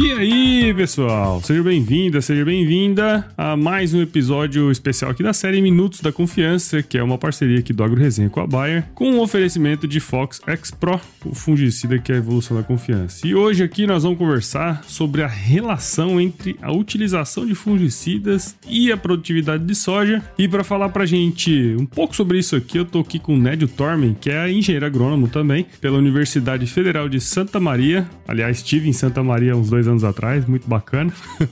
E aí, pessoal? Seja bem-vinda, seja bem-vinda a mais um episódio especial aqui da série Minutos da Confiança, que é uma parceria aqui do Agro Resenha com a Bayer, com um oferecimento de Fox X Pro, o fungicida que é a evolução da confiança. E hoje aqui nós vamos conversar sobre a relação entre a utilização de fungicidas e a produtividade de soja. E para falar pra gente um pouco sobre isso aqui, eu tô aqui com o Nédio Tormen, que é engenheiro agrônomo também, pela Universidade Federal de Santa Maria. Aliás, estive em Santa Maria uns dois anos atrás, muito bacana.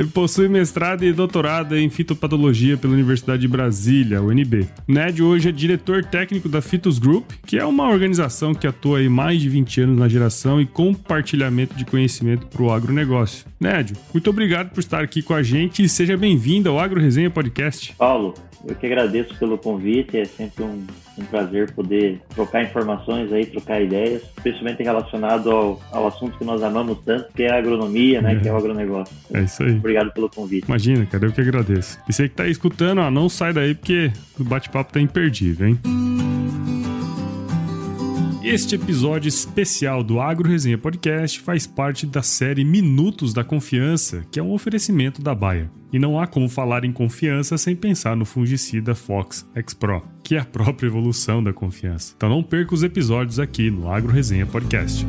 Ele possui mestrado e doutorado em fitopatologia pela Universidade de Brasília, UNB. Ned hoje é diretor técnico da Fitos Group, que é uma organização que atua há mais de 20 anos na geração e compartilhamento de conhecimento para o agronegócio. Ned, muito obrigado por estar aqui com a gente e seja bem-vindo ao Agro Resenha Podcast. Paulo, eu que agradeço pelo convite, é sempre um, um, prazer poder trocar informações aí, trocar ideias, especialmente relacionado ao, ao assunto que nós amamos tanto, que é a agronomia, né, é. que é o agronegócio. É isso aí. Obrigado pelo convite. Imagina, cara, eu que agradeço. E você que tá aí escutando, ó, não sai daí porque o bate-papo tá imperdível, hein? Este episódio especial do Agro Resenha Podcast faz parte da série Minutos da Confiança, que é um oferecimento da Baia. E não há como falar em confiança sem pensar no fungicida Fox X Pro, que é a própria evolução da confiança. Então não perca os episódios aqui no Agro Resenha Podcast.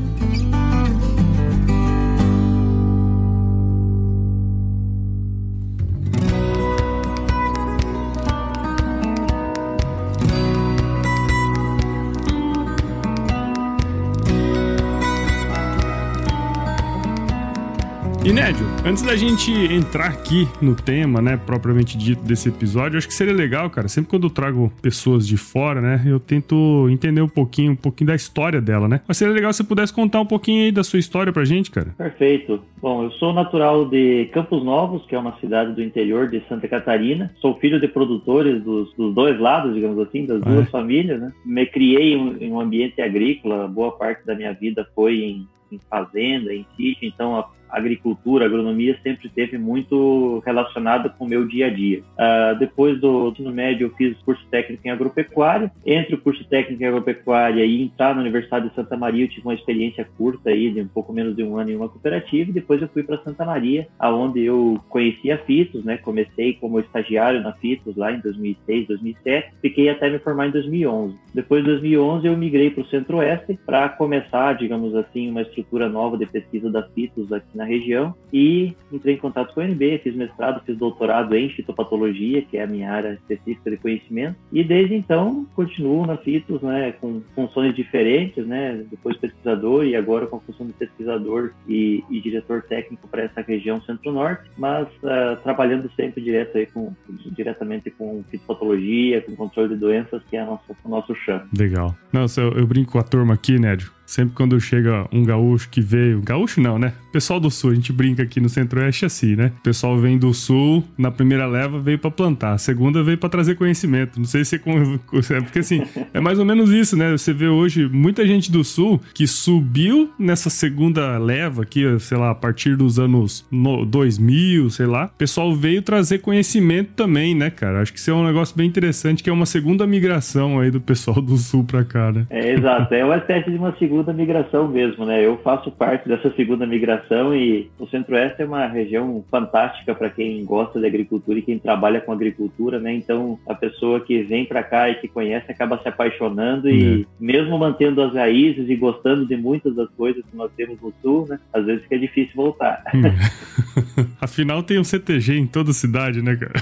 E Nédio, antes da gente entrar aqui no tema, né, propriamente dito desse episódio, acho que seria legal, cara, sempre quando eu trago pessoas de fora, né, eu tento entender um pouquinho, um pouquinho da história dela, né? Mas seria legal se você pudesse contar um pouquinho aí da sua história pra gente, cara. Perfeito. Bom, eu sou natural de Campos Novos, que é uma cidade do interior de Santa Catarina. Sou filho de produtores dos, dos dois lados, digamos assim, das duas é. famílias, né? Me criei em um ambiente agrícola, boa parte da minha vida foi em em fazenda, em sítio, então a agricultura, agronomia sempre teve muito relacionada com o meu dia a dia. Uh, depois do ensino médio, eu fiz curso técnico em agropecuária. Entre o curso técnico em agropecuária e entrar na Universidade de Santa Maria, eu tive uma experiência curta aí, de um pouco menos de um ano em uma cooperativa. E depois eu fui para Santa Maria, aonde eu conheci a Fitos, né? Comecei como estagiário na Fitos lá em 2006, 2007. Fiquei até me formar em 2011. Depois de 2011, eu migrei para o Centro-Oeste para começar, digamos assim, uma estrutura nova de pesquisa da Fitos aqui na região e entrei em contato com a UNB, fiz mestrado, fiz doutorado em fitopatologia, que é a minha área específica de conhecimento, e desde então continuo na FITOS, né, com funções diferentes, né, depois pesquisador e agora com a função de pesquisador e, e diretor técnico para essa região centro-norte, mas uh, trabalhando sempre direto aí com, diretamente com fitopatologia, com controle de doenças, que é nosso, o nosso chão. Legal. Nossa, eu, eu brinco com a turma aqui, Nédio, Sempre quando chega um gaúcho que veio. Gaúcho não, né? Pessoal do sul, a gente brinca aqui no centro-oeste assim, né? O pessoal vem do sul, na primeira leva veio para plantar, a segunda veio para trazer conhecimento. Não sei se é. Porque assim, é mais ou menos isso, né? Você vê hoje muita gente do sul que subiu nessa segunda leva aqui, sei lá, a partir dos anos 2000, sei lá. O pessoal veio trazer conhecimento também, né, cara? Acho que isso é um negócio bem interessante, que é uma segunda migração aí do pessoal do sul para cá, né? É, exato. É uma espécie de uma segunda segunda migração mesmo, né? Eu faço parte dessa segunda migração e o Centro-Oeste é uma região fantástica para quem gosta de agricultura e quem trabalha com agricultura, né? Então, a pessoa que vem para cá e que conhece acaba se apaixonando e, é. mesmo mantendo as raízes e gostando de muitas das coisas que nós temos no Sul, né? Às vezes fica difícil voltar. Hum. Afinal, tem um CTG em toda cidade, né, cara?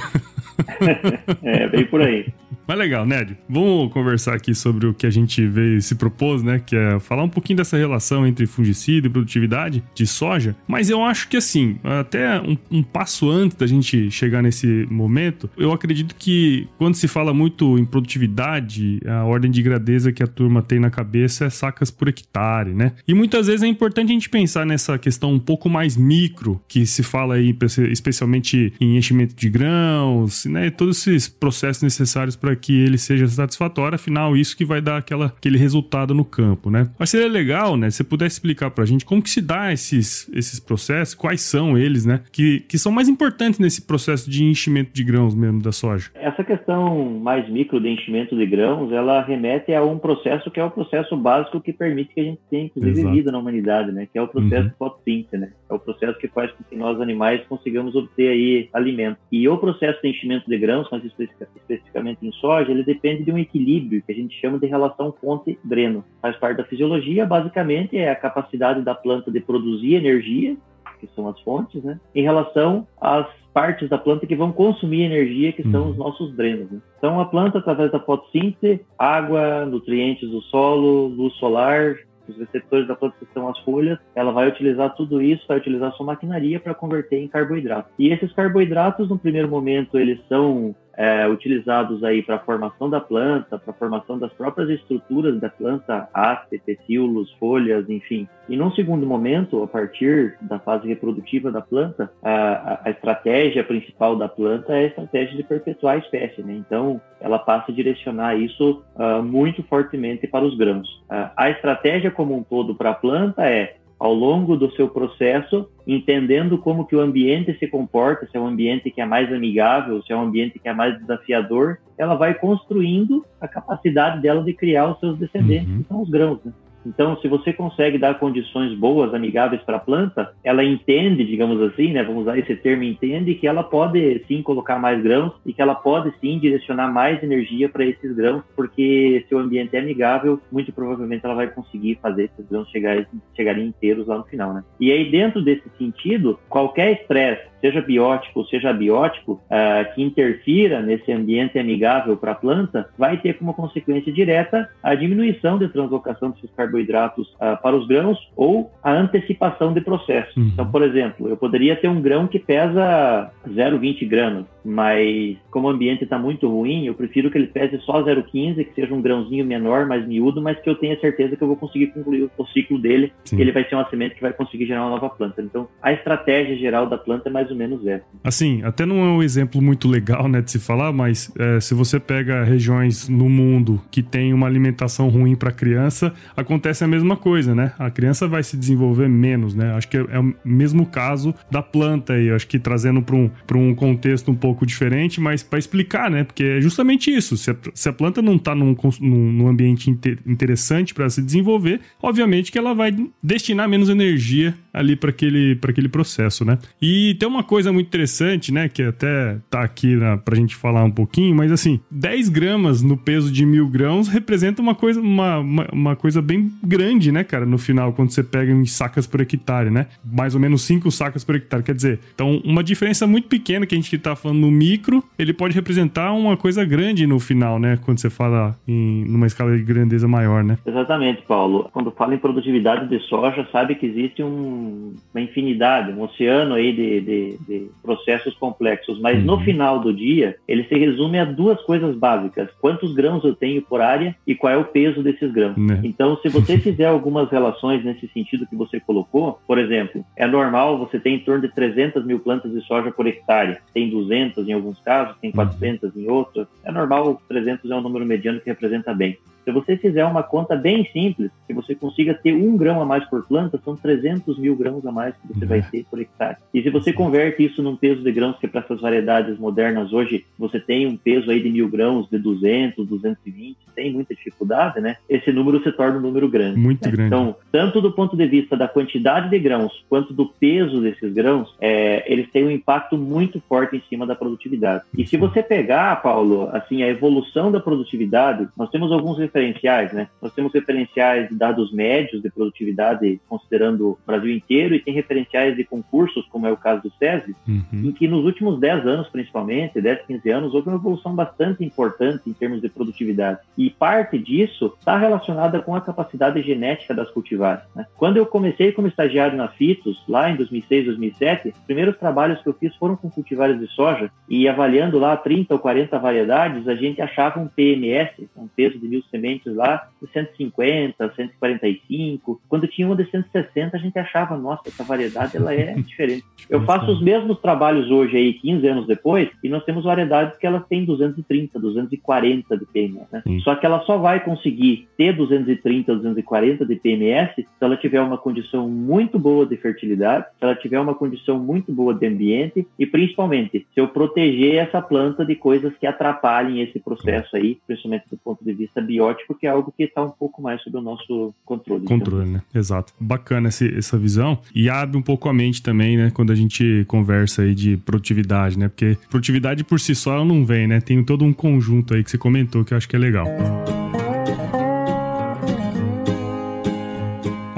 É, bem por aí. Mas legal, Ned. Vamos conversar aqui sobre o que a gente veio se propôs, né? Que é falar um pouquinho dessa relação entre fungicida e produtividade de soja. Mas eu acho que assim, até um, um passo antes da gente chegar nesse momento, eu acredito que quando se fala muito em produtividade, a ordem de grandeza que a turma tem na cabeça é sacas por hectare, né? E muitas vezes é importante a gente pensar nessa questão um pouco mais micro, que se fala aí especialmente em enchimento de grãos, né? Todos esses processos necessários para que ele seja satisfatório, afinal, isso que vai dar aquela, aquele resultado no campo, né? Mas seria legal, né? Se você pudesse explicar pra gente como que se dá esses, esses processos, quais são eles, né? Que, que são mais importantes nesse processo de enchimento de grãos mesmo da soja. Essa questão mais micro de enchimento de grãos, ela remete a um processo que é o processo básico que permite que a gente tenha, inclusive, Exato. vida na humanidade, né? Que é o processo uhum. de fotossíntese, né? É o processo que faz com que nós, animais, consigamos obter aí alimento. E o processo de enchimento de grãos, mas especificamente em soja, ele depende de um equilíbrio que a gente chama de relação fonte-dreno. Faz parte da fisiologia, basicamente, é a capacidade da planta de produzir energia, que são as fontes, né? Em relação às partes da planta que vão consumir energia, que são uhum. os nossos drenos. Né? Então, a planta, através da fotossíntese, água, nutrientes do solo, luz solar, os receptores da planta que são as folhas, ela vai utilizar tudo isso, vai utilizar sua maquinaria para converter em carboidrato. E esses carboidratos, no primeiro momento, eles são é, utilizados aí para formação da planta, para formação das próprias estruturas da planta, haste, pecíolos, folhas, enfim. E num segundo momento, a partir da fase reprodutiva da planta, a, a estratégia principal da planta é a estratégia de perpetuar a espécie, né? Então, ela passa a direcionar isso uh, muito fortemente para os grãos. Uh, a estratégia como um todo para a planta é ao longo do seu processo, entendendo como que o ambiente se comporta, se é um ambiente que é mais amigável, se é um ambiente que é mais desafiador, ela vai construindo a capacidade dela de criar os seus descendentes, uhum. que são os grãos. Né? Então, se você consegue dar condições boas, amigáveis para a planta, ela entende, digamos assim, né, vamos usar esse termo, entende que ela pode sim colocar mais grãos e que ela pode sim direcionar mais energia para esses grãos, porque se o ambiente é amigável, muito provavelmente ela vai conseguir fazer esses grãos chegar, chegarem inteiros lá no final, né? E aí, dentro desse sentido, qualquer estresse seja biótico ou seja abiótico, uh, que interfira nesse ambiente amigável para a planta, vai ter como consequência direta a diminuição de translocação desses carboidratos uh, para os grãos ou a antecipação de processos. Uhum. Então, por exemplo, eu poderia ter um grão que pesa 0,20 gramas, mas como o ambiente está muito ruim, eu prefiro que ele pese só 0,15, que seja um grãozinho menor, mais miúdo, mas que eu tenha certeza que eu vou conseguir concluir o ciclo dele, Sim. ele vai ser uma semente que vai conseguir gerar uma nova planta. Então, a estratégia geral da planta é mais ou menos essa. Assim, até não é um exemplo muito legal, né, de se falar, mas é, se você pega regiões no mundo que tem uma alimentação ruim para criança, acontece a mesma coisa, né? A criança vai se desenvolver menos, né? Acho que é, é o mesmo caso da planta aí, acho que trazendo para um, um contexto um pouco diferente, mas para explicar, né? Porque é justamente isso. Se a, se a planta não está num, num, num, ambiente inter, interessante para se desenvolver, obviamente que ela vai destinar menos energia ali para aquele, aquele processo, né? E tem uma coisa muito interessante, né? Que até tá aqui na, pra gente falar um pouquinho, mas assim, 10 gramas no peso de mil grãos representa uma coisa, uma, uma, uma coisa bem grande, né, cara? No final, quando você pega em sacas por hectare, né? Mais ou menos 5 sacas por hectare. Quer dizer, então uma diferença muito pequena que a gente tá falando no micro, ele pode representar uma coisa grande no final, né? Quando você fala em numa escala de grandeza maior, né? Exatamente, Paulo. Quando fala em produtividade de soja, sabe que existe um, uma infinidade, um oceano aí de, de, de processos complexos, mas uhum. no final do dia, ele se resume a duas coisas básicas: quantos grãos eu tenho por área e qual é o peso desses grãos. Né? Então, se você fizer algumas relações nesse sentido que você colocou, por exemplo, é normal você ter em torno de 300 mil plantas de soja por hectare, tem 200 em alguns casos, tem 400 uhum. em outros, é normal, 300 é um número mediano que representa bem. Se você fizer uma conta bem simples, que você consiga ter um grão a mais por planta, são 300 mil grãos a mais que você vai ter por hectare. E se você converte isso num peso de grãos, que para essas variedades modernas hoje você tem um peso aí de mil grãos, de 200, 220, tem muita dificuldade, né? Esse número se torna um número grande. Muito né? grande. Então, tanto do ponto de vista da quantidade de grãos, quanto do peso desses grãos, é, eles têm um impacto muito forte em cima da produtividade. E se você pegar, Paulo, assim, a evolução da produtividade, nós temos alguns referentes referenciais, né? Nós temos referenciais de dados médios de produtividade, considerando o Brasil inteiro, e tem referenciais de concursos, como é o caso do SESI, uhum. em que nos últimos 10 anos, principalmente, 10, 15 anos, houve uma evolução bastante importante em termos de produtividade. E parte disso está relacionada com a capacidade genética das cultivares. Né? Quando eu comecei como estagiário na FITOS, lá em 2006, 2007, os primeiros trabalhos que eu fiz foram com cultivares de soja, e avaliando lá 30 ou 40 variedades, a gente achava um PMS, um peso de mil sementes lá de 150, 145. Quando tinha uma de 160, a gente achava, nossa, essa variedade ela é diferente. Eu faço os mesmos trabalhos hoje aí, 15 anos depois, e nós temos variedades que elas têm 230, 240 de PMS. Né? Só que ela só vai conseguir ter 230, 240 de PMS se ela tiver uma condição muito boa de fertilidade, se ela tiver uma condição muito boa de ambiente e principalmente se eu proteger essa planta de coisas que atrapalhem esse processo aí, principalmente do ponto de vista biótico, que é algo que está um pouco mais sob o nosso controle. Controle, né? Exato. Bacana essa visão e abre um pouco a mente também, né? Quando a gente conversa aí de produtividade, né? Porque produtividade por si só ela não vem, né? Tem todo um conjunto aí que você comentou que eu acho que é legal.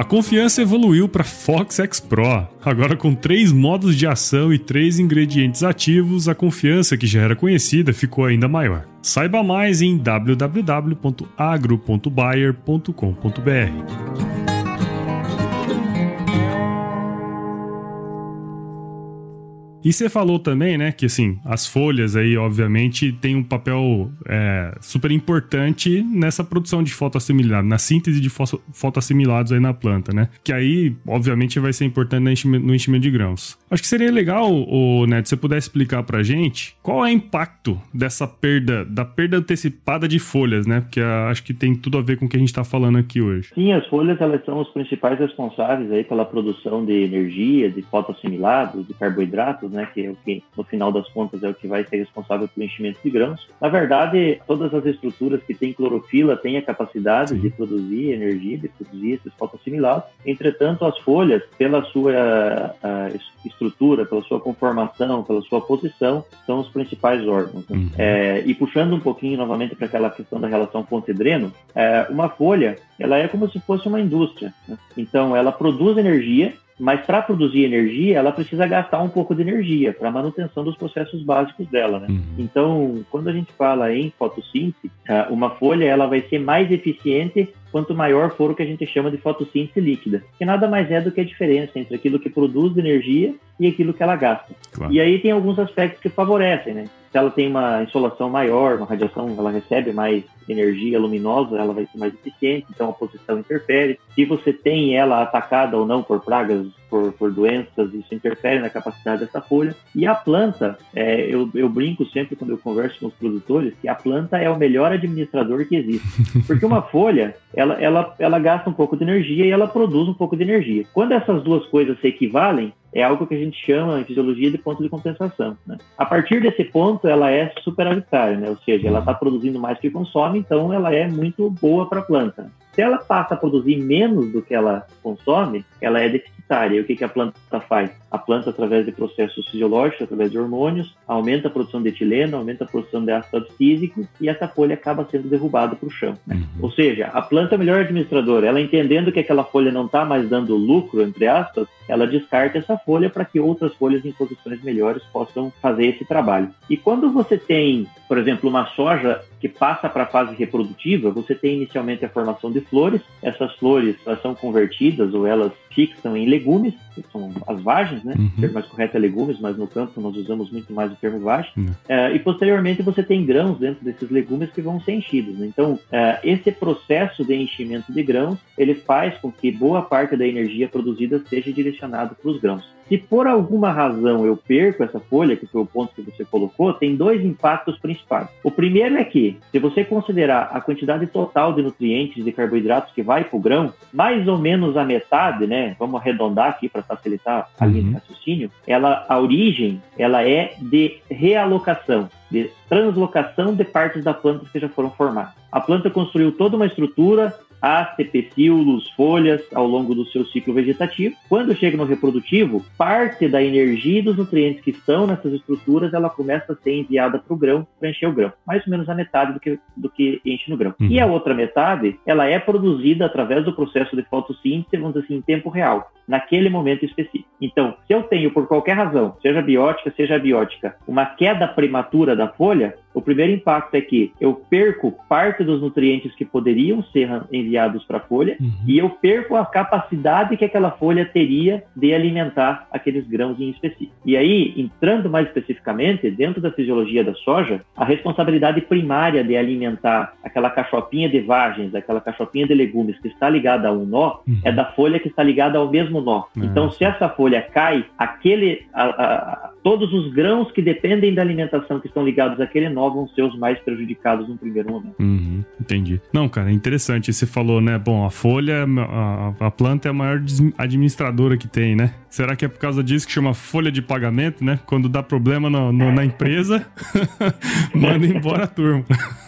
A confiança evoluiu para Fox X Pro. Agora com três modos de ação e três ingredientes ativos, a confiança que já era conhecida ficou ainda maior. Saiba mais em www.agro.buyer.com.br. E você falou também, né, que assim, as folhas aí, obviamente, têm um papel é, super importante nessa produção de fotoassimilado, na síntese de fotoassimilados aí na planta, né? Que aí, obviamente, vai ser importante no enchimento de grãos. Acho que seria legal, o Neto, se você pudesse explicar pra gente qual é o impacto dessa perda, da perda antecipada de folhas, né? Porque uh, acho que tem tudo a ver com o que a gente tá falando aqui hoje. Sim, as folhas, elas são os principais responsáveis aí pela produção de energia, de fotoassimilados, de carboidratos, né, que é o que no final das contas é o que vai ser responsável pelo enchimento de grãos. Na verdade, todas as estruturas que têm clorofila têm a capacidade de produzir energia, de produzir esses fotoassimilados. Entretanto, as folhas, pela sua estrutura, pela sua conformação, pela sua posição, são os principais órgãos. Né? Uhum. É, e puxando um pouquinho novamente para aquela questão da relação fonte-dreno, é, uma folha, ela é como se fosse uma indústria. Né? Então, ela produz energia mas para produzir energia, ela precisa gastar um pouco de energia para manutenção dos processos básicos dela. Né? Uhum. Então, quando a gente fala em fotossíntese, uma folha ela vai ser mais eficiente quanto maior for o que a gente chama de fotossíntese líquida, que nada mais é do que a diferença entre aquilo que produz energia e aquilo que ela gasta. Claro. E aí tem alguns aspectos que favorecem, né? Se ela tem uma insolação maior, uma radiação, ela recebe mais energia luminosa, ela vai ser mais eficiente, então a posição interfere. Se você tem ela atacada ou não por pragas, por, por doenças, isso interfere na capacidade dessa folha. E a planta, é, eu, eu brinco sempre quando eu converso com os produtores, que a planta é o melhor administrador que existe. Porque uma folha, ela, ela, ela gasta um pouco de energia e ela produz um pouco de energia. Quando essas duas coisas se equivalem, é algo que a gente chama em fisiologia de ponto de compensação. Né? A partir desse ponto, ela é superavitária, né? ou seja, ela está produzindo mais que consome, então ela é muito boa para a planta. Se ela passa a produzir menos do que ela consome, ela é deficitária. E o que, que a planta faz? A planta, através de processos fisiológicos, através de hormônios, aumenta a produção de etileno, aumenta a produção de ácido abscísico e essa folha acaba sendo derrubada para o chão. Né? Uhum. Ou seja, a planta é melhor administradora. Ela entendendo que aquela folha não está mais dando lucro, entre aspas, ela descarta essa folha para que outras folhas em posições melhores possam fazer esse trabalho. E quando você tem, por exemplo, uma soja que passa para a fase reprodutiva, você tem inicialmente a formação de flores. Essas flores elas são convertidas ou elas fixam em legumes, que são as vagens, né? Uhum. O termo mais correto é legumes, mas no campo nós usamos muito mais o termo vagem. Uhum. Uh, e posteriormente você tem grãos dentro desses legumes que vão ser enchidos. Né? Então, uh, esse processo de enchimento de grãos, ele faz com que boa parte da energia produzida seja direcionada para os grãos. Se por alguma razão eu perco essa folha, que foi o ponto que você colocou, tem dois impactos principais. O primeiro é que, se você considerar a quantidade total de nutrientes e carboidratos que vai para o grão, mais ou menos a metade, né? Vamos arredondar aqui para facilitar a linha de uhum. raciocínio. Ela, a origem, ela é de realocação de translocação de partes da planta que já foram formadas. A planta construiu toda uma estrutura, haste, pecíolos, folhas ao longo do seu ciclo vegetativo. Quando chega no reprodutivo, parte da energia e dos nutrientes que estão nessas estruturas, ela começa a ser enviada para o grão, para encher o grão. Mais ou menos a metade do que, do que enche no grão. Uhum. E a outra metade, ela é produzida através do processo de fotossíntese, vamos dizer assim, em tempo real. Naquele momento específico. Então, se eu tenho, por qualquer razão, seja biótica, seja abiótica, uma queda prematura da folha, o primeiro impacto é que eu perco parte dos nutrientes que poderiam ser enviados para a folha uhum. e eu perco a capacidade que aquela folha teria de alimentar aqueles grãos em específico. E aí, entrando mais especificamente, dentro da fisiologia da soja, a responsabilidade primária de alimentar aquela cachopinha de vagens, aquela cachopinha de legumes que está ligada a um nó, uhum. é da folha que está ligada ao mesmo nó. Uhum. Então, se essa folha cai, aquele, a, a, todos os grãos que dependem da alimentação que estão ligados àquele nó vão ser os mais prejudicados no primeiro momento. Uhum, entendi. Não, cara, é interessante. Você falou, né? Bom, a folha, a, a planta é a maior administradora que tem, né? Será que é por causa disso que chama folha de pagamento, né? Quando dá problema no, no, na empresa, manda embora a turma.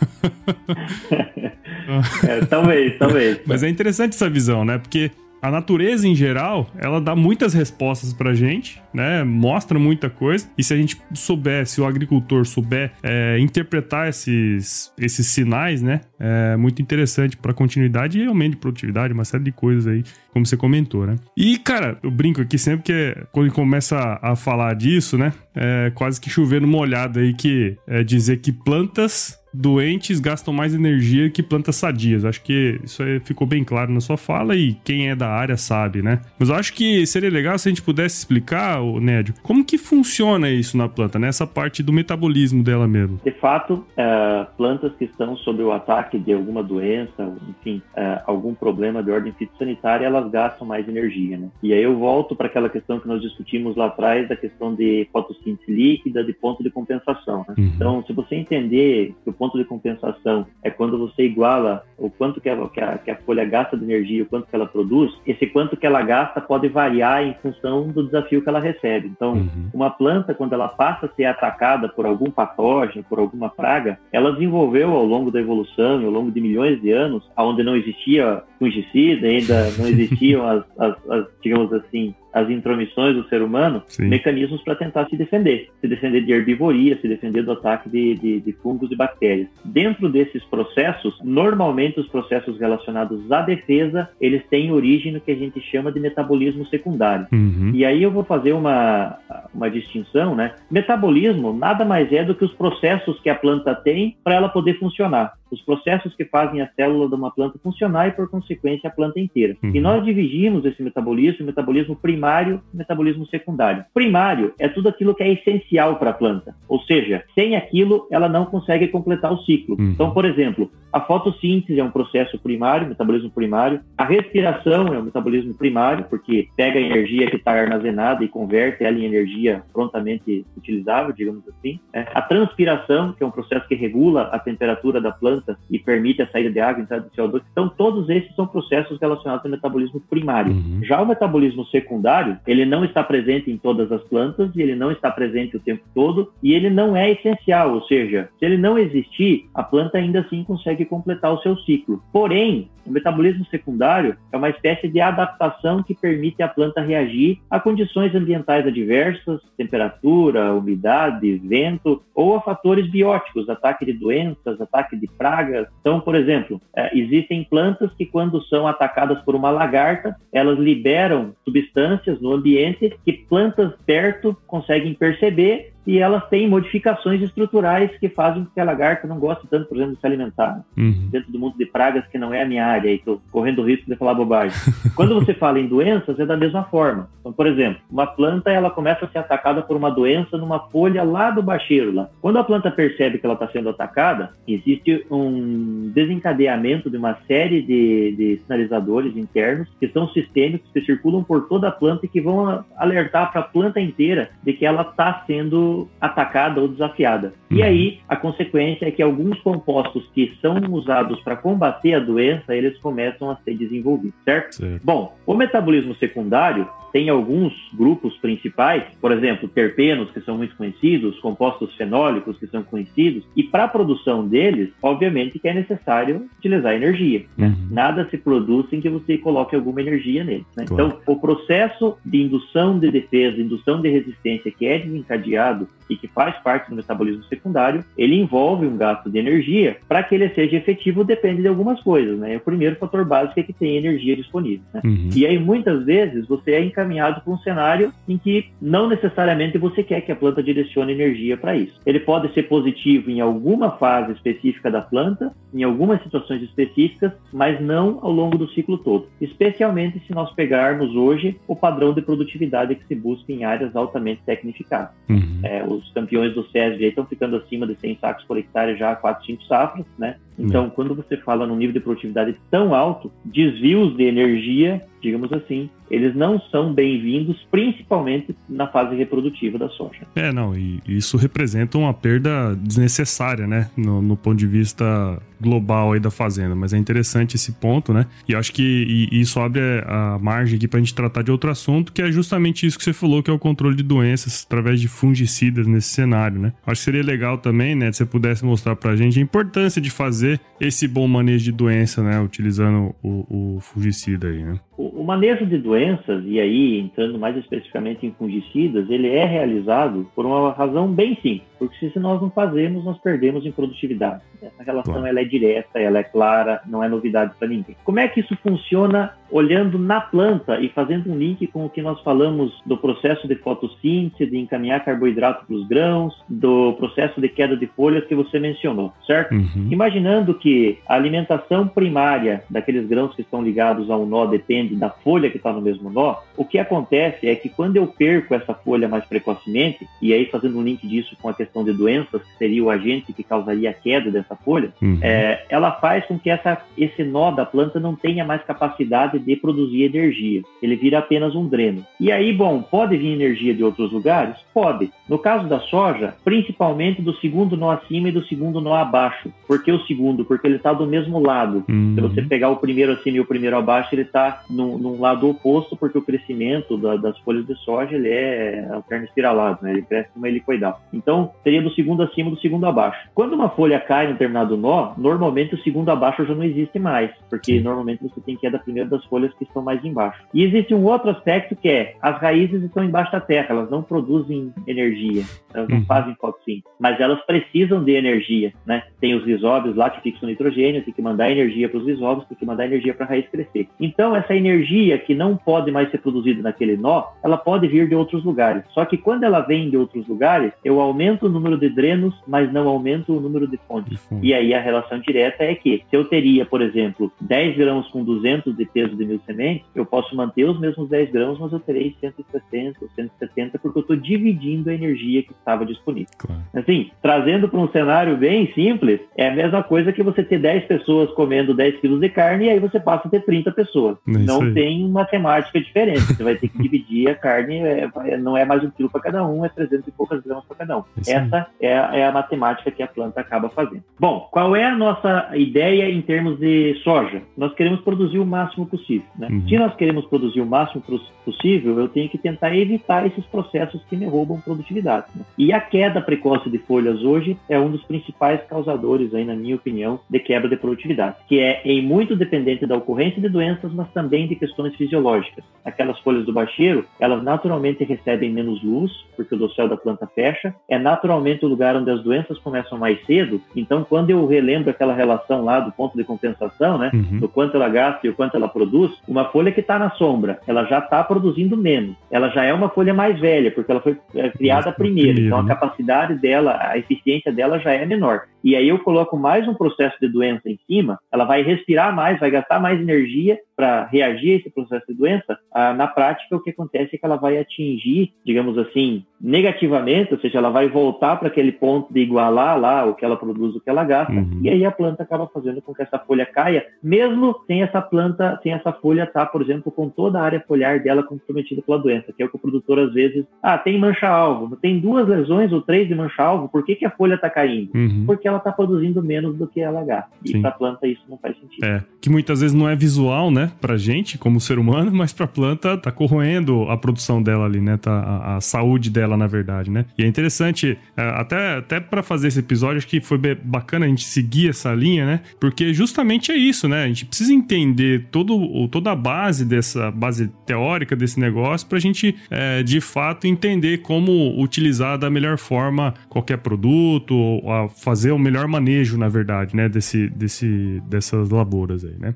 é, talvez, talvez. Mas é interessante essa visão, né? Porque a natureza em geral, ela dá muitas respostas pra gente, né? Mostra muita coisa. E se a gente souber, se o agricultor souber é, interpretar esses, esses sinais, né? É muito interessante para continuidade e aumento de produtividade, uma série de coisas aí, como você comentou, né? E, cara, eu brinco aqui sempre que quando começa a falar disso, né? É quase que chovendo molhado aí que é dizer que plantas doentes gastam mais energia que plantas sadias. Acho que isso ficou bem claro na sua fala e quem é da área sabe, né? Mas eu acho que seria legal se a gente pudesse explicar, Nédio, como que funciona isso na planta, né? Essa parte do metabolismo dela mesmo. De fato, uh, plantas que estão sob o ataque de alguma doença, enfim, uh, algum problema de ordem fitossanitária, elas gastam mais energia, né? E aí eu volto para aquela questão que nós discutimos lá atrás, da questão de fotossíntese líquida, de ponto de compensação, né? Uhum. Então, se você entender que o ponto de compensação é quando você iguala o quanto que a, que a, que a folha gasta de energia, o quanto que ela produz, esse quanto que ela gasta pode variar em função do desafio que ela recebe. Então, uhum. uma planta, quando ela passa a ser atacada por algum patógeno, por alguma praga, ela desenvolveu ao longo da evolução, ao longo de milhões de anos, onde não existia fungicida, ainda não existiam as, as, as digamos assim, as intromissões do ser humano, Sim. mecanismos para tentar se defender. Se defender de herbivoria, se defender do ataque de, de, de, fungos e bactérias. Dentro desses processos, normalmente os processos relacionados à defesa, eles têm origem no que a gente chama de metabolismo secundário. Uhum. E aí eu vou fazer uma, uma distinção, né? Metabolismo nada mais é do que os processos que a planta tem para ela poder funcionar os processos que fazem a célula de uma planta funcionar e, por consequência, a planta inteira. Uhum. E nós dividimos esse metabolismo, metabolismo primário e metabolismo secundário. Primário é tudo aquilo que é essencial para a planta, ou seja, sem aquilo ela não consegue completar o ciclo. Uhum. Então, por exemplo, a fotossíntese é um processo primário, metabolismo primário. A respiração é um metabolismo primário, porque pega a energia que está armazenada e converte ela em energia prontamente utilizável, digamos assim. É. A transpiração, que é um processo que regula a temperatura da planta planta e permite a saída de água, a entrada de CO2. Então, todos esses são processos relacionados ao metabolismo primário. Uhum. Já o metabolismo secundário, ele não está presente em todas as plantas e ele não está presente o tempo todo e ele não é essencial, ou seja, se ele não existir, a planta ainda assim consegue completar o seu ciclo. Porém, o metabolismo secundário é uma espécie de adaptação que permite à planta reagir a condições ambientais adversas, temperatura, umidade, vento ou a fatores bióticos, ataque de doenças, ataque de pragas. Então, por exemplo, é, existem plantas que, quando são atacadas por uma lagarta, elas liberam substâncias no ambiente que plantas perto conseguem perceber e elas têm modificações estruturais que fazem com que a lagarta não goste tanto, por exemplo, de se alimentar. Uhum. Dentro do mundo de pragas, que não é a minha área, e estou correndo o risco de falar bobagem. Quando você fala em doenças, é da mesma forma. Então, por exemplo, uma planta ela começa a ser atacada por uma doença numa folha lá do bacheiro. Lá. Quando a planta percebe que ela está sendo atacada, existe um desencadeamento de uma série de, de sinalizadores internos que são sistêmicos, que circulam por toda a planta e que vão alertar para a planta inteira de que ela está sendo atacada ou desafiada. Uhum. E aí, a consequência é que alguns compostos que são usados para combater a doença, eles começam a ser desenvolvidos, certo? certo? Bom, o metabolismo secundário tem alguns grupos principais, por exemplo, terpenos, que são muito conhecidos, compostos fenólicos, que são conhecidos, e para a produção deles, obviamente que é necessário utilizar energia. Né? Uhum. Nada se produz sem que você coloque alguma energia nele. Né? Claro. Então, o processo de indução de defesa, indução de resistência que é desencadeado e que faz parte do metabolismo secundário, ele envolve um gasto de energia. Para que ele seja efetivo, depende de algumas coisas, né? O primeiro fator básico é que tem energia disponível. Né? Uhum. E aí, muitas vezes, você é encaminhado para um cenário em que não necessariamente você quer que a planta direcione energia para isso. Ele pode ser positivo em alguma fase específica da planta, em algumas situações específicas, mas não ao longo do ciclo todo. Especialmente se nós pegarmos hoje o padrão de produtividade que se busca em áreas altamente tecnificadas. Uhum. É, os campeões do CSG estão ficando acima de 100 sacos por hectare já há 4, 5 safras, né? Então, quando você fala num nível de produtividade tão alto, desvios de energia, digamos assim, eles não são bem-vindos, principalmente na fase reprodutiva da soja. É, não, e isso representa uma perda desnecessária, né, no, no ponto de vista global aí da fazenda, mas é interessante esse ponto, né? E acho que e, isso abre a margem aqui para a gente tratar de outro assunto, que é justamente isso que você falou, que é o controle de doenças através de fungicidas nesse cenário, né? Acho que seria legal também, né, se você pudesse mostrar para a gente a importância de fazer esse bom manejo de doença, né, utilizando o, o fungicida aí, né? O, manejo de doenças, e aí entrando mais especificamente em fungicidas, ele é realizado por uma razão bem simples, porque se nós não fazemos, nós perdemos em produtividade. Essa relação claro. ela é direta, ela é clara, não é novidade para ninguém. Como é que isso funciona olhando na planta e fazendo um link com o que nós falamos do processo de fotossíntese, de encaminhar carboidrato para os grãos, do processo de queda de folhas que você mencionou, certo? Uhum. Imaginando que a alimentação primária daqueles grãos que estão ligados ao nó depende da folha que está no mesmo nó, o que acontece é que quando eu perco essa folha mais precocemente, e aí fazendo um link disso com a questão de doenças, que seria o agente que causaria a queda dessa folha, uhum. é, ela faz com que essa, esse nó da planta não tenha mais capacidade de produzir energia. Ele vira apenas um dreno. E aí, bom, pode vir energia de outros lugares? Pode. No caso da soja, principalmente do segundo nó acima e do segundo nó abaixo. Por que o segundo? Porque ele está do mesmo lado. Uhum. Se você pegar o primeiro acima e o primeiro abaixo, ele está num, num, lado oposto, porque o crescimento da, das folhas de soja ele é alterno espiralado, né? ele cresce como helicoidal. Então, seria do segundo acima do segundo abaixo. Quando uma folha cai em determinado nó, normalmente o segundo abaixo já não existe mais, porque normalmente você tem queda primeiro das folhas que estão mais embaixo. E existe um outro aspecto que é as raízes estão embaixo da terra, elas não produzem energia, elas não uhum. fazem fotossíntese, mas elas precisam de energia, né? Tem os rizóbios lá que fixam nitrogênio, tem que mandar energia para os rizóbios, tem que mandar energia para a raiz crescer. Então essa energia que não pode mais ser produzida naquele nó, ela pode vir de outros lugares. Só que quando ela vem de outros lugares, eu aumento número de drenos, mas não aumento o número de fontes. E aí a relação direta é que se eu teria, por exemplo, 10 grãos com 200 de peso de mil sementes, eu posso manter os mesmos 10 grãos, mas eu terei 160 ou 170 porque eu estou dividindo a energia que estava disponível. Claro. Assim, trazendo para um cenário bem simples, é a mesma coisa que você ter 10 pessoas comendo 10 quilos de carne e aí você passa a ter 30 pessoas. É não tem matemática diferente. Você vai ter que dividir a carne, é, não é mais um quilo para cada um, é 300 e poucas gramas para cada um. Essa é a, é a matemática que a planta acaba fazendo. Bom, qual é a nossa ideia em termos de soja? Nós queremos produzir o máximo possível. Né? Uhum. Se nós queremos produzir o máximo possível, eu tenho que tentar evitar esses processos que me roubam produtividade. Né? E a queda precoce de folhas hoje é um dos principais causadores, aí, na minha opinião, de quebra de produtividade, que é em muito dependente da ocorrência de doenças, mas também de questões fisiológicas. Aquelas folhas do bacheiro, elas naturalmente recebem menos luz, porque o dossel da planta fecha. É naturalmente o lugar onde as doenças começam mais cedo. Então, quando eu relembro aquela relação lá do ponto de compensação, né, uhum. do quanto ela gasta e o quanto ela produz, uma folha que está na sombra, ela já está produzindo menos. Ela já é uma folha mais velha, porque ela foi é, criada primeiro. primeiro. Então, a né? capacidade dela, a eficiência dela já é menor. E aí eu coloco mais um processo de doença em cima, ela vai respirar mais, vai gastar mais energia para reagir a esse processo de doença. Ah, na prática, o que acontece é que ela vai atingir, digamos assim, negativamente, ou seja, ela vai voltar para aquele ponto de igualar lá o que ela produz, o que ela gasta, uhum. e aí a planta acaba fazendo com que essa folha caia, mesmo sem essa planta, sem essa folha estar, tá, por exemplo, com toda a área foliar dela comprometida pela doença, que é o que o produtor às vezes, ah, tem mancha-alvo, tem duas lesões ou três de mancha-alvo, por que, que a folha está caindo? Uhum. Porque ela está produzindo menos do que ela gasta. E para a planta isso não faz sentido. É, que muitas vezes não é visual, né? pra gente, como ser humano, mas pra planta tá corroendo a produção dela ali, né? Tá, a, a saúde dela, na verdade, né? E é interessante, até, até para fazer esse episódio, acho que foi bacana a gente seguir essa linha, né? Porque justamente é isso, né? A gente precisa entender todo, toda a base dessa base teórica desse negócio pra gente, é, de fato, entender como utilizar da melhor forma qualquer produto, ou fazer o melhor manejo, na verdade, né? Desse, desse, dessas lavouras aí, né?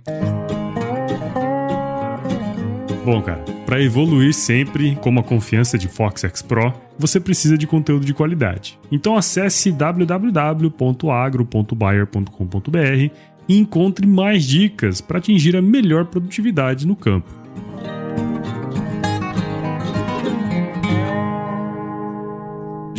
Bom, cara, para evoluir sempre como a confiança de Fox X Pro, você precisa de conteúdo de qualidade. Então acesse www.agro.bayer.com.br e encontre mais dicas para atingir a melhor produtividade no campo.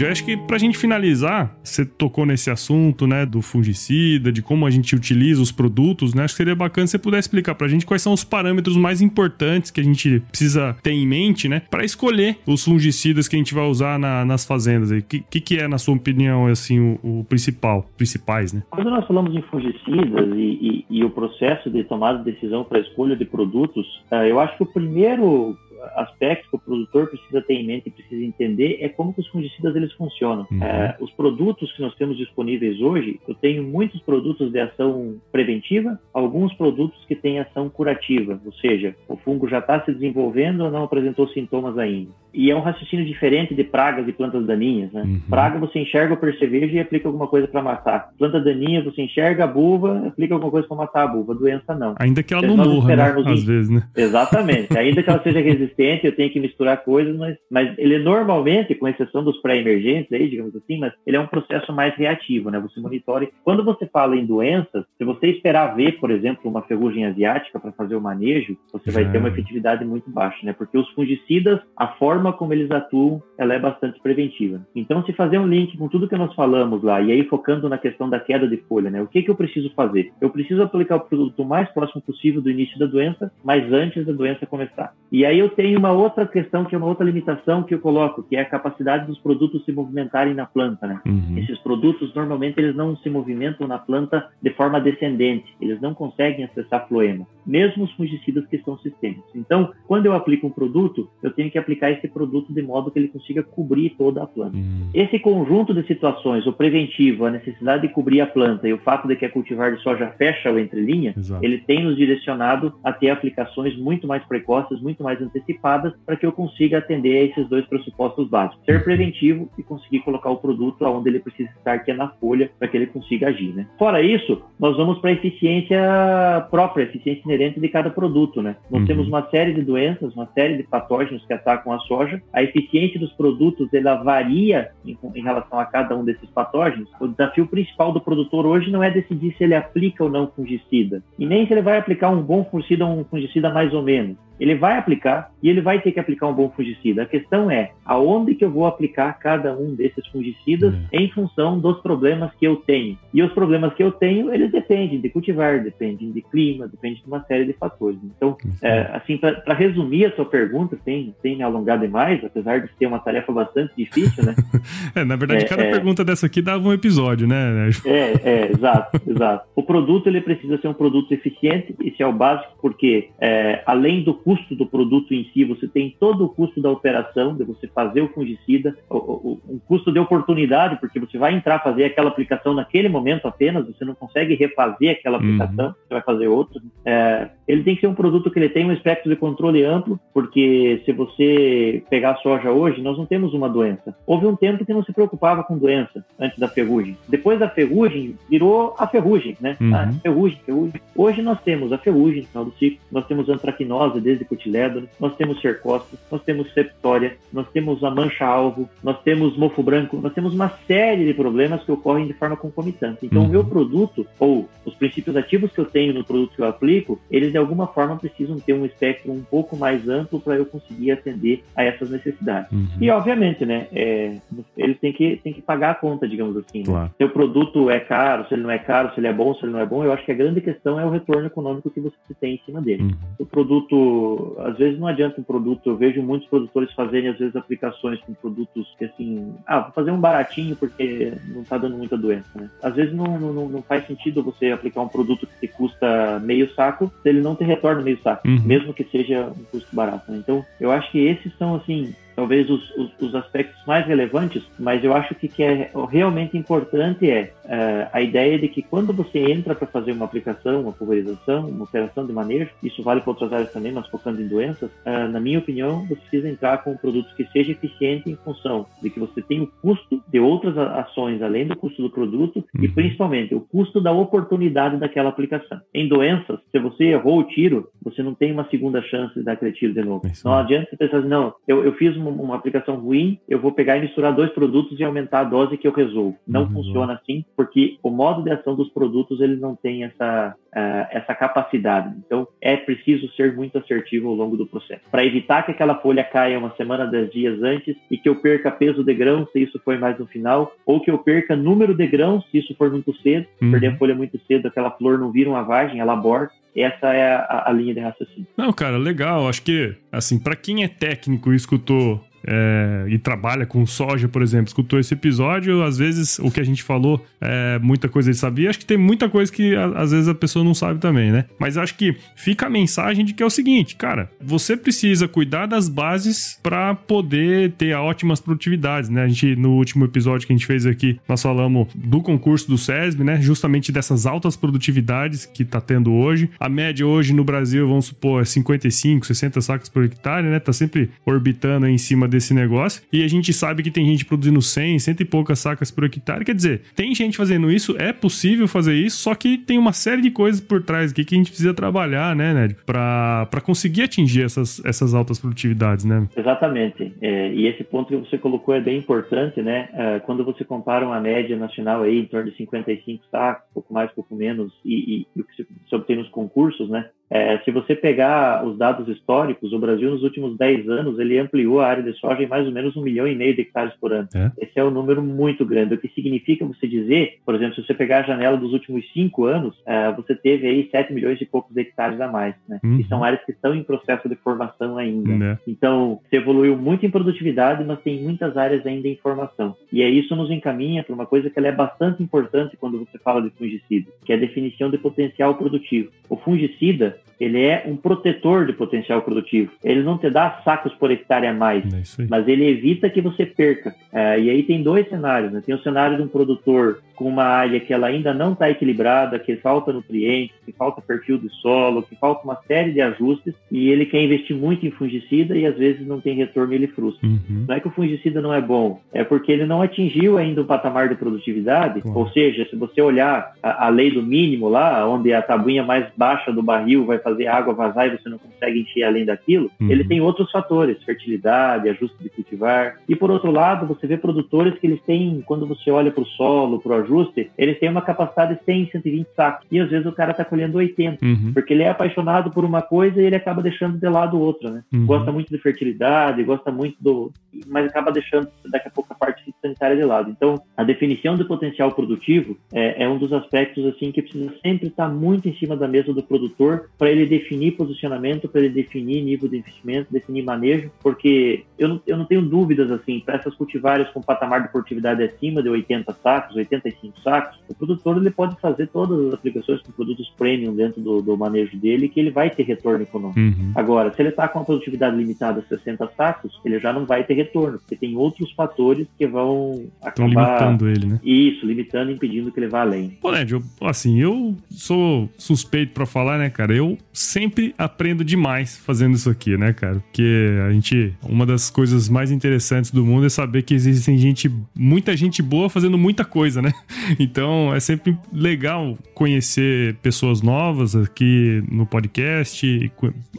Eu acho que pra gente finalizar, você tocou nesse assunto, né, do fungicida, de como a gente utiliza os produtos, né? Acho que seria bacana se você puder explicar pra gente quais são os parâmetros mais importantes que a gente precisa ter em mente, né, para escolher os fungicidas que a gente vai usar na, nas fazendas. O que, que, que, é, na sua opinião, assim, o, o, principal, principais, né? Quando nós falamos em fungicidas e, e, e o processo de tomada de decisão para escolha de produtos, eh, eu acho que o primeiro aspecto que o produtor precisa ter em mente e precisa entender é como que os fungicidas eles funcionam. Uhum. É, os produtos que nós temos disponíveis hoje, eu tenho muitos produtos de ação preventiva, alguns produtos que têm ação curativa, ou seja, o fungo já está se desenvolvendo ou não apresentou sintomas ainda. E é um raciocínio diferente de pragas e plantas daninhas. Né? Uhum. Praga você enxerga o percevejo e aplica alguma coisa para matar. Planta daninha você enxerga a buva, aplica alguma coisa para matar a buva. Doença não. Ainda que ela não morra, né? às vezes, né? Exatamente. Ainda que ela seja resistente, eu tenho que misturar coisas, mas, mas ele normalmente, com exceção dos pré-emergentes aí, digamos assim, mas ele é um processo mais reativo, né? Você monitore. Quando você fala em doenças, se você esperar ver, por exemplo, uma ferrugem asiática para fazer o manejo, você vai ter uma efetividade muito baixa, né? Porque os fungicidas, a forma como eles atuam, ela é bastante preventiva. Então, se fazer um link com tudo que nós falamos lá, e aí focando na questão da queda de folha, né? O que, que eu preciso fazer? Eu preciso aplicar o produto o mais próximo possível do início da doença, mas antes da doença começar. E aí eu tenho uma outra questão, que é uma outra limitação que eu coloco, que é a capacidade dos produtos se movimentarem na planta, né? Uhum. Esses produtos, normalmente, eles não se movimentam na planta de forma descendente. Eles não conseguem acessar floema, mesmo os fungicidas que são sistêmicos. Então, quando eu aplico um produto, eu tenho que aplicar esse produto de modo que ele consiga cobrir toda a planta. Uhum. Esse conjunto de situações, o preventivo, a necessidade de cobrir a planta e o fato de que a cultivar de soja fecha o entrelinha, Exato. ele tem nos direcionado a ter aplicações muito mais precoces, muito mais antecipadas, para que eu consiga atender a esses dois pressupostos básicos: ser preventivo e conseguir colocar o produto onde ele precisa estar, que é na folha, para que ele consiga agir. Né? Fora isso, nós vamos para a eficiência própria, eficiência inerente de cada produto. Né? Nós uhum. temos uma série de doenças, uma série de patógenos que atacam a soja. A eficiência dos produtos ela varia em, em relação a cada um desses patógenos. O desafio principal do produtor hoje não é decidir se ele aplica ou não fungicida, e nem se ele vai aplicar um bom fungicida ou um fungicida mais ou menos. Ele vai aplicar e ele vai ter que aplicar um bom fungicida. A questão é aonde que eu vou aplicar cada um desses fungicidas é. em função dos problemas que eu tenho. E os problemas que eu tenho, eles dependem de cultivar, dependem de clima, dependem de uma série de fatores. Então, é, assim, para resumir a sua pergunta, sem, sem me alongar demais, apesar de ser uma tarefa bastante difícil, né? é, na verdade, é, cada é. pergunta dessa aqui dava um episódio, né? É, é, exato, exato. O produto, ele precisa ser um produto eficiente, esse é o básico, porque é, além do custo do produto em si, você tem todo o custo da operação, de você fazer o fungicida, um custo de oportunidade, porque você vai entrar fazer aquela aplicação naquele momento apenas, você não consegue refazer aquela uhum. aplicação, uhum. você vai fazer outra. É, ele tem que ser um produto que ele tenha um espectro de controle amplo, porque se você pegar a soja hoje, nós não temos uma doença. Houve um tempo que não se preocupava com doença antes da ferrugem. Depois da ferrugem, virou a ferrugem, né? Uhum. Ah, ferrugem, ferrugem. Hoje nós temos a ferrugem no final do ciclo, nós temos antracnose desde cotilédone, nós temos cercóspora, nós temos septória, nós temos a mancha-alvo, nós temos mofo branco, nós temos uma série de problemas que ocorrem de forma concomitante. Então, uhum. o meu produto, ou os princípios ativos que eu tenho no produto que eu aplico, eles de alguma forma precisam ter um espectro um pouco mais amplo para eu conseguir atender a essas necessidades. Uhum. E obviamente, né, é, eles têm que, têm que pagar a conta, digamos assim. Né? Claro. Né? Se o produto é caro, se ele não é caro, se ele é bom, se ele não é bom, eu acho que a grande questão é o retorno econômico que você tem em cima dele. Uhum. O produto, às vezes não adianta um produto, eu vejo muitos produtores fazerem às vezes aplicações com produtos que assim, ah, vou fazer um baratinho porque não está dando muita doença, né? Às vezes não, não, não faz sentido você aplicar um produto que te custa meio saco se ele não retorno no meio saco, uhum. mesmo que seja um custo barato. Né? Então, eu acho que esses são, assim, talvez os, os, os, aspectos mais relevantes, mas eu acho que, que é realmente importante é uh, a ideia de que quando você entra para fazer uma aplicação, uma pulverização, uma operação de manejo, isso vale para outras áreas também, mas focando em doenças, uh, na minha opinião, você precisa entrar com um produto que seja eficiente em função de que você tem o custo de outras ações além do custo do produto uhum. e principalmente o custo da oportunidade daquela aplicação. Em doenças, se você errou o tiro, você não tem uma segunda chance de dar aquele tiro de novo. Não adianta você pensar assim, não, eu, eu fiz uma uma, aplicação ruim, eu vou pegar e misturar dois produtos e aumentar a dose que eu resolvo. Não uhum. funciona assim, porque o modo de ação dos produtos ele não tem essa, uh, essa capacidade. Então, é preciso ser muito assertivo ao longo do processo. Para evitar que aquela folha caia uma semana, dez dias antes e que eu perca peso de grão, se isso foi mais no final, ou que eu perca número de grãos, se isso for muito cedo, uhum. perder a folha muito cedo, aquela flor não vira uma vagem, ela aborta. Essa é a, a linha de raciocínio. Não, cara, legal. Acho que, assim, para quem é técnico e escutou é, e trabalha com soja, por exemplo, escutou esse episódio, às vezes o que a gente falou, é, muita coisa ele sabia, acho que tem muita coisa que às vezes a pessoa não sabe também, né? Mas acho que fica a mensagem de que é o seguinte, cara, você precisa cuidar das bases para poder ter ótimas produtividades, né? A gente, no último episódio que a gente fez aqui, nós falamos do concurso do SESB, né? Justamente dessas altas produtividades que tá tendo hoje. A média hoje no Brasil, vamos supor, é 55, 60 sacos por hectare, né? Tá sempre orbitando em cima desse negócio. E a gente sabe que tem gente produzindo 100, cento e poucas sacas por hectare. Quer dizer, tem gente fazendo isso, é possível fazer isso, só que tem uma série de coisas por trás aqui que a gente precisa trabalhar, né, Ned? Pra conseguir atingir essas, essas altas produtividades, né? Exatamente. É, e esse ponto que você colocou é bem importante, né? É, quando você compara uma média nacional aí em torno de 55 sacos, pouco mais, pouco menos, e, e, e o que se obtém nos concursos, né? É, se você pegar os dados históricos, o Brasil nos últimos 10 anos ele ampliou a área de soja em mais ou menos um milhão e meio de hectares por ano. É. Esse é um número muito grande. O que significa você dizer, por exemplo, se você pegar a janela dos últimos cinco anos, é, você teve aí 7 milhões e poucos hectares a mais, né? Uhum. E são áreas que estão em processo de formação ainda. Uhum. Então, você evoluiu muito em produtividade, mas tem muitas áreas ainda em formação. E é isso nos encaminha para uma coisa que é bastante importante quando você fala de fungicida, que é a definição de potencial produtivo. O fungicida, ele é um protetor de potencial produtivo. Ele não te dá sacos por hectare a mais, é mas ele evita que você perca. É, e aí tem dois cenários. Né? Tem o cenário de um produtor com uma área que ela ainda não está equilibrada, que falta nutrientes, que falta perfil do solo, que falta uma série de ajustes, e ele quer investir muito em fungicida e às vezes não tem retorno e ele frustra. Uhum. Não é que o fungicida não é bom, é porque ele não atingiu ainda o patamar de produtividade, ou seja, se você olhar a, a, lei do mínimo lá, onde a tabuinha mais baixa do barril vai fazer água vazar e você não consegue encher além daquilo, uhum. ele tem outros fatores, fertilidade, ajuste de cultivar, e por outro lado, você vê produtores que eles têm, quando você olha para o solo, para o ajuste, eles têm uma capacidade de 100, 120 sacos. E às vezes o cara está colhendo 80, uhum. porque ele é apaixonado por uma coisa e ele acaba deixando de lado outra, né? Uhum. Gosta muito de fertilidade, gosta muito do. Mas acaba deixando daqui a pouco a parte sanitária de lado. Então, a definição do potencial produtivo é, é um dos aspectos assim que precisa sempre estar muito em cima da mesa do produtor para ele definir posicionamento, para ele definir nível de investimento, definir manejo, porque eu não, eu não tenho dúvidas assim, para essas cultivares com patamar de produtividade acima de 80 sacos, 85 5 sacos, o produtor ele pode fazer todas as aplicações com produtos premium dentro do, do manejo dele que ele vai ter retorno econômico. Uhum. Agora, se ele está com a produtividade limitada a 60 sacos, ele já não vai ter retorno, porque tem outros fatores que vão acabar... limitando ele, né? Isso, limitando, impedindo que ele vá além. Pô, Ned, eu, assim, eu sou suspeito para falar, né, cara? Eu sempre aprendo demais fazendo isso aqui, né, cara? Porque a gente... Uma das coisas mais interessantes do mundo é saber que existem gente... Muita gente boa fazendo muita coisa, né? Então é sempre legal conhecer pessoas novas aqui no podcast,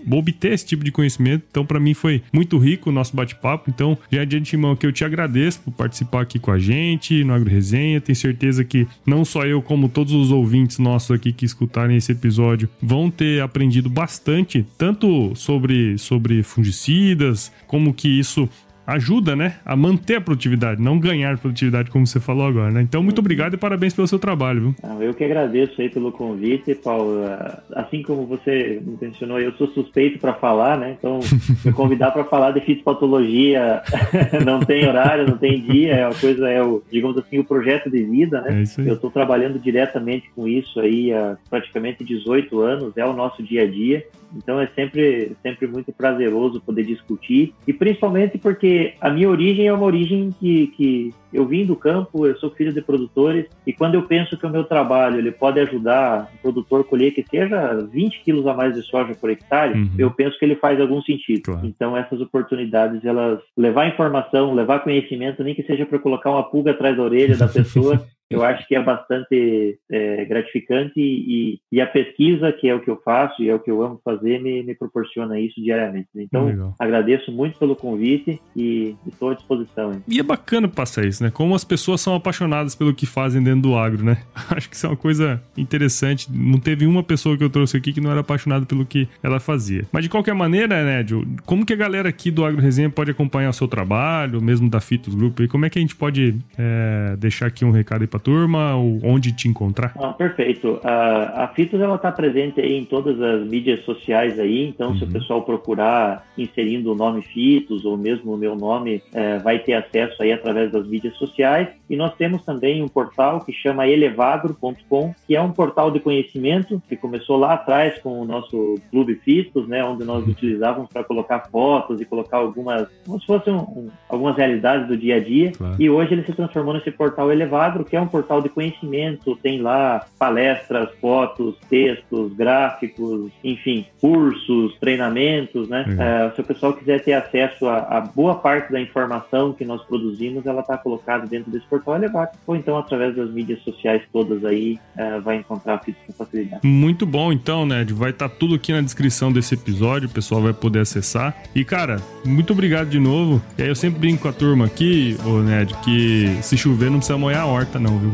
obter esse tipo de conhecimento. Então, para mim foi muito rico o nosso bate-papo. Então, já de antemão que eu te agradeço por participar aqui com a gente no Agro Resenha. Tenho certeza que não só eu, como todos os ouvintes nossos aqui que escutarem esse episódio vão ter aprendido bastante, tanto sobre, sobre fungicidas, como que isso isso ajuda, né, a manter a produtividade, não ganhar produtividade, como você falou agora, né? Então, muito obrigado e parabéns pelo seu trabalho, viu? Eu que agradeço aí pelo convite, Paulo. Ah, assim como você mencionou, eu sou suspeito para falar, né? Então, me convidar para falar de fitopatologia não tem horário, não tem dia, é uma coisa, é o, digamos assim, o projeto de vida, né? É eu estou trabalhando diretamente com isso aí há praticamente 18 anos, é o nosso dia a dia. Então é sempre, sempre muito prazeroso poder discutir, e principalmente porque a minha origem é uma origem que, que eu vim do campo, eu sou filho de produtores, e quando eu penso que o meu trabalho ele pode ajudar o produtor a colher que seja 20 quilos a mais de soja por hectare, uhum. eu penso que ele faz algum sentido. Claro. Então essas oportunidades, elas levar informação, levar conhecimento, nem que seja para colocar uma pulga atrás da orelha da pessoa, eu acho que é bastante é, gratificante e, e, a pesquisa, que é o que eu faço e é o que eu amo fazer, me, me proporciona isso diariamente. Então, Legal. agradeço muito pelo convite e estou à disposição. Hein? E é bacana passar isso, né? Como as pessoas são apaixonadas pelo que fazem dentro do agro, né? Acho que isso é uma coisa interessante. Não teve uma pessoa que eu trouxe aqui que não era apaixonada pelo que ela fazia. Mas de qualquer maneira, né, como que a galera aqui do Agro Resenha pode acompanhar o seu trabalho, mesmo da Fitos Group? E como é que a gente pode é, deixar aqui um recado aí turma, ou onde te encontrar? Ah, perfeito. A, a Fitos ela está presente em todas as mídias sociais aí, então uhum. se o uhum. pessoal procurar inserindo o nome Fitos ou mesmo o meu nome, é, vai ter acesso aí através das mídias sociais. E nós temos também um portal que chama elevagro.com, que é um portal de conhecimento que começou lá atrás com o nosso Clube Fitos, né, onde nós uhum. utilizávamos para colocar fotos e colocar algumas, como se fossem um, um, algumas realidades do dia a dia. Claro. E hoje ele se transformou nesse portal Elevagro, que é um portal de conhecimento, tem lá palestras, fotos, textos, gráficos, enfim, cursos, treinamentos, né? Uhum. É, se o pessoal quiser ter acesso a, a, boa parte da informação que nós produzimos, ela está colocada dentro desse portal Elevado, ou então através das mídias sociais todas aí, é, vai encontrar a com facilidade. Muito bom, então, Ned, vai estar tá tudo aqui na descrição desse episódio, o pessoal vai poder acessar. E, cara, muito obrigado de novo. E aí eu sempre brinco com a turma aqui, ô Ned, que se chover não precisa molhar a horta não, viu?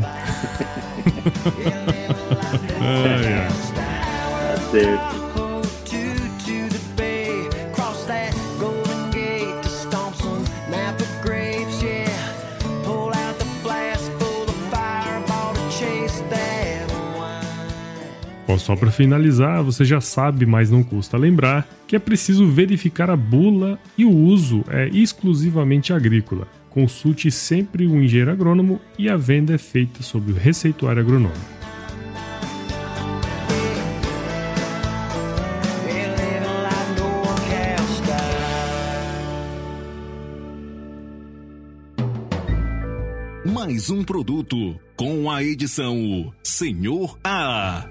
ai, ai. Bom, só para finalizar, você já sabe, mas não custa lembrar, que é preciso verificar a bula e o uso é exclusivamente agrícola. Consulte sempre o engenheiro agrônomo e a venda é feita sob o receituário agronômico. Mais um produto com a edição Senhor A.